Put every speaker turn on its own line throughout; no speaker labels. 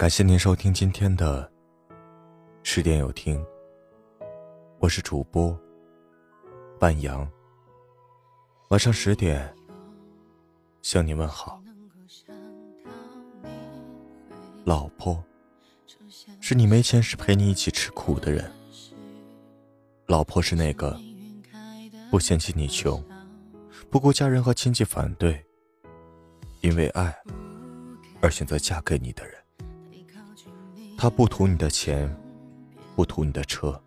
感谢您收听今天的十点有听，我是主播半阳。晚上十点向你问好。老婆是你没钱时陪你一起吃苦的人，老婆是那个不嫌弃你穷，不顾家人和亲戚反对，因为爱而选择嫁给你的人。他不图你的钱，不图你的车，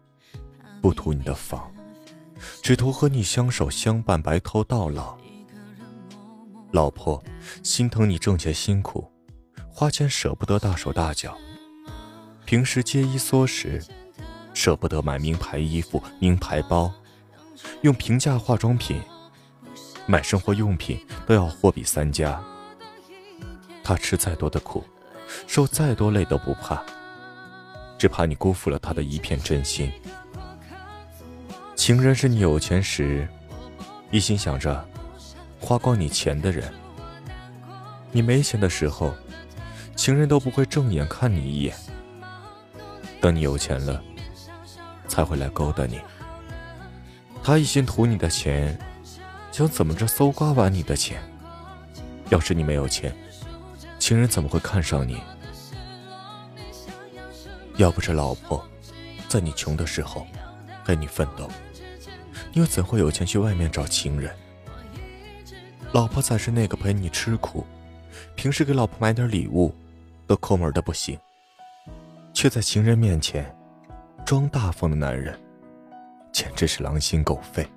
不图你的房，只图和你相守相伴，白头到老。老婆心疼你挣钱辛苦，花钱舍不得大手大脚，平时节衣缩食，舍不得买名牌衣服、名牌包，用平价化妆品，买生活用品都要货比三家。他吃再多的苦，受再多累都不怕。只怕你辜负了他的一片真心。情人是你有钱时，一心想着花光你钱的人；你没钱的时候，情人都不会正眼看你一眼。等你有钱了，才会来勾搭你。他一心图你的钱，想怎么着搜刮完你的钱。要是你没有钱，情人怎么会看上你？要不是老婆在你穷的时候陪你奋斗，你又怎会有钱去外面找情人？老婆才是那个陪你吃苦，平时给老婆买点礼物都抠门的不行，却在情人面前装大方的男人，简直是狼心狗肺。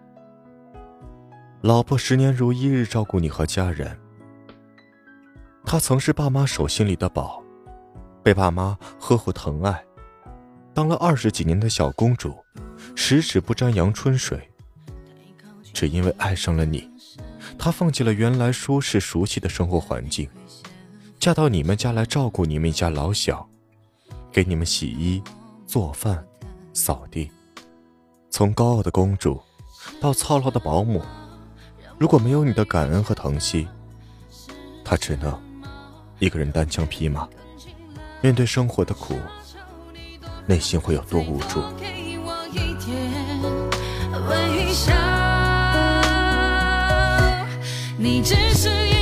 老婆十年如一日照顾你和家人，她曾是爸妈手心里的宝，被爸妈呵护疼爱。当了二十几年的小公主，十指不沾阳春水。只因为爱上了你，她放弃了原来舒适熟悉的生活环境，嫁到你们家来照顾你们一家老小，给你们洗衣、做饭、扫地。从高傲的公主，到操劳的保姆，如果没有你的感恩和疼惜，她只能一个人单枪匹马，面对生活的苦。内心会有多无助？你只是。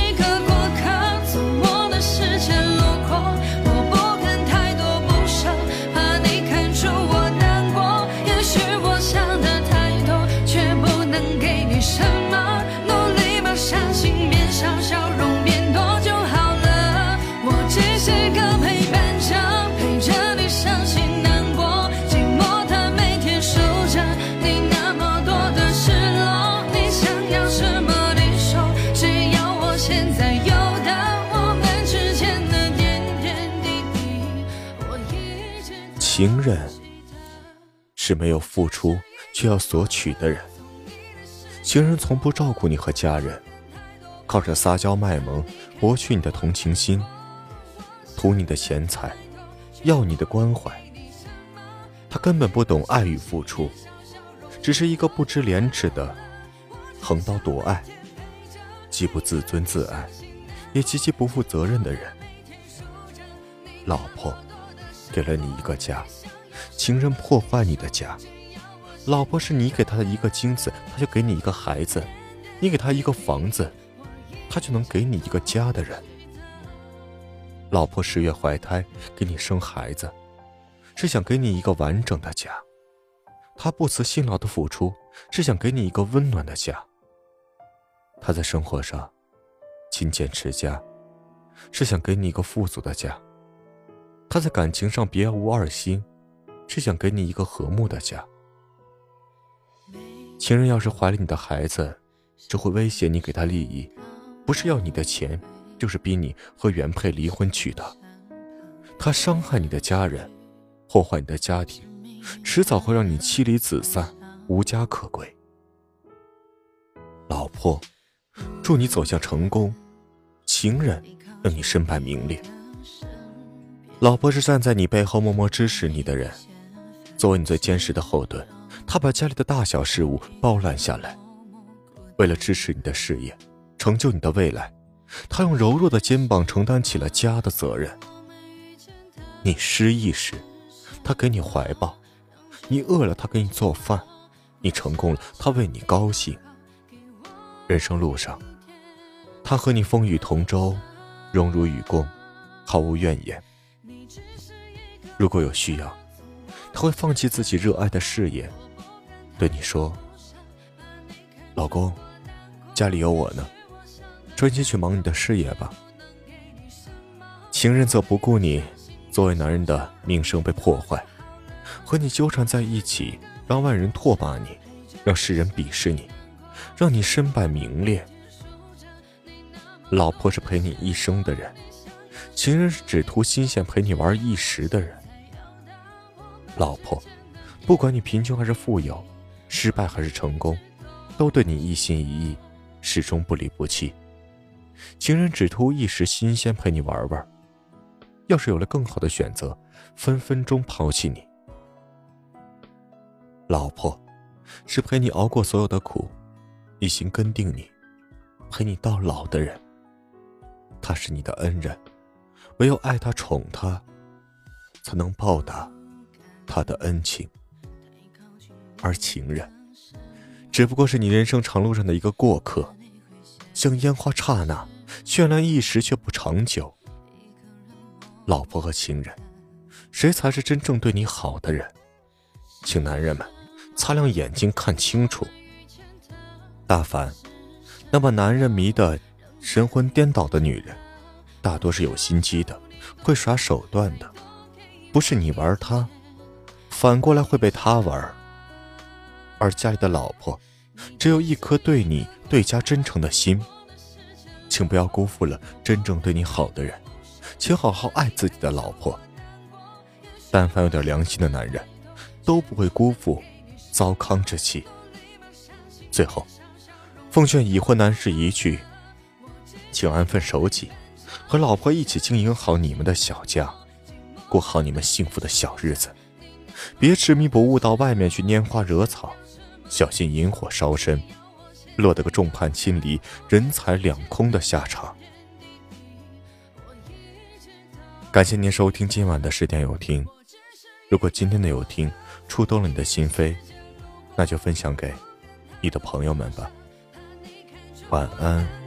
情人是没有付出却要索取的人。情人从不照顾你和家人，靠着撒娇卖萌博取你的同情心，图你的钱财，要你的关怀。他根本不懂爱与付出，只是一个不知廉耻的横刀夺爱，既不自尊自爱，也极其不负责任的人。老婆。给了你一个家，情人破坏你的家。老婆是你给他的一个精子，他就给你一个孩子；你给他一个房子，他就能给你一个家的人。老婆十月怀胎给你生孩子，是想给你一个完整的家。他不辞辛劳的付出，是想给你一个温暖的家。他在生活上勤俭持家，是想给你一个富足的家。他在感情上别无二心，是想给你一个和睦的家。情人要是怀了你的孩子，只会威胁你给他利益，不是要你的钱，就是逼你和原配离婚娶她。他伤害你的家人，破坏你的家庭，迟早会让你妻离子散，无家可归。老婆，祝你走向成功；情人，让你身败名裂。老婆是站在你背后默默支持你的人，作为你最坚实的后盾，她把家里的大小事务包揽下来。为了支持你的事业，成就你的未来，她用柔弱的肩膀承担起了家的责任。你失意时，他给你怀抱；你饿了，他给你做饭；你成功了，他为你高兴。人生路上，他和你风雨同舟，荣辱与共，毫无怨言。如果有需要，他会放弃自己热爱的事业，对你说：“老公，家里有我呢，专心去忙你的事业吧。”情人则不顾你作为男人的名声被破坏，和你纠缠在一起，让外人唾骂你，让世人鄙视你，让你身败名裂。老婆是陪你一生的人，情人是只图新鲜陪你玩一时的人。老婆，不管你贫穷还是富有，失败还是成功，都对你一心一意，始终不离不弃。情人只图一时新鲜陪你玩玩。要是有了更好的选择，分分钟抛弃你。老婆，是陪你熬过所有的苦，一心跟定你，陪你到老的人。他是你的恩人，唯有爱他、宠他，才能报答他的恩情。而情人，只不过是你人生长路上的一个过客，像烟花刹那，绚烂一时，却不长久。老婆和情人，谁才是真正对你好的人？请男人们擦亮眼睛看清楚。大凡那把男人迷得神魂颠倒的女人，大多是有心机的，会耍手段的。不是你玩她，反过来会被他玩。而家里的老婆，只有一颗对你对家真诚的心。请不要辜负了真正对你好的人。请好好爱自己的老婆。但凡有点良心的男人，都不会辜负糟糠之妻。最后，奉劝已婚男士一句：请安分守己，和老婆一起经营好你们的小家，过好你们幸福的小日子。别执迷不悟到外面去拈花惹草，小心引火烧身，落得个众叛亲离、人财两空的下场。感谢您收听今晚的十点有听。如果今天的有听触动了你的心扉，那就分享给你的朋友们吧。晚安。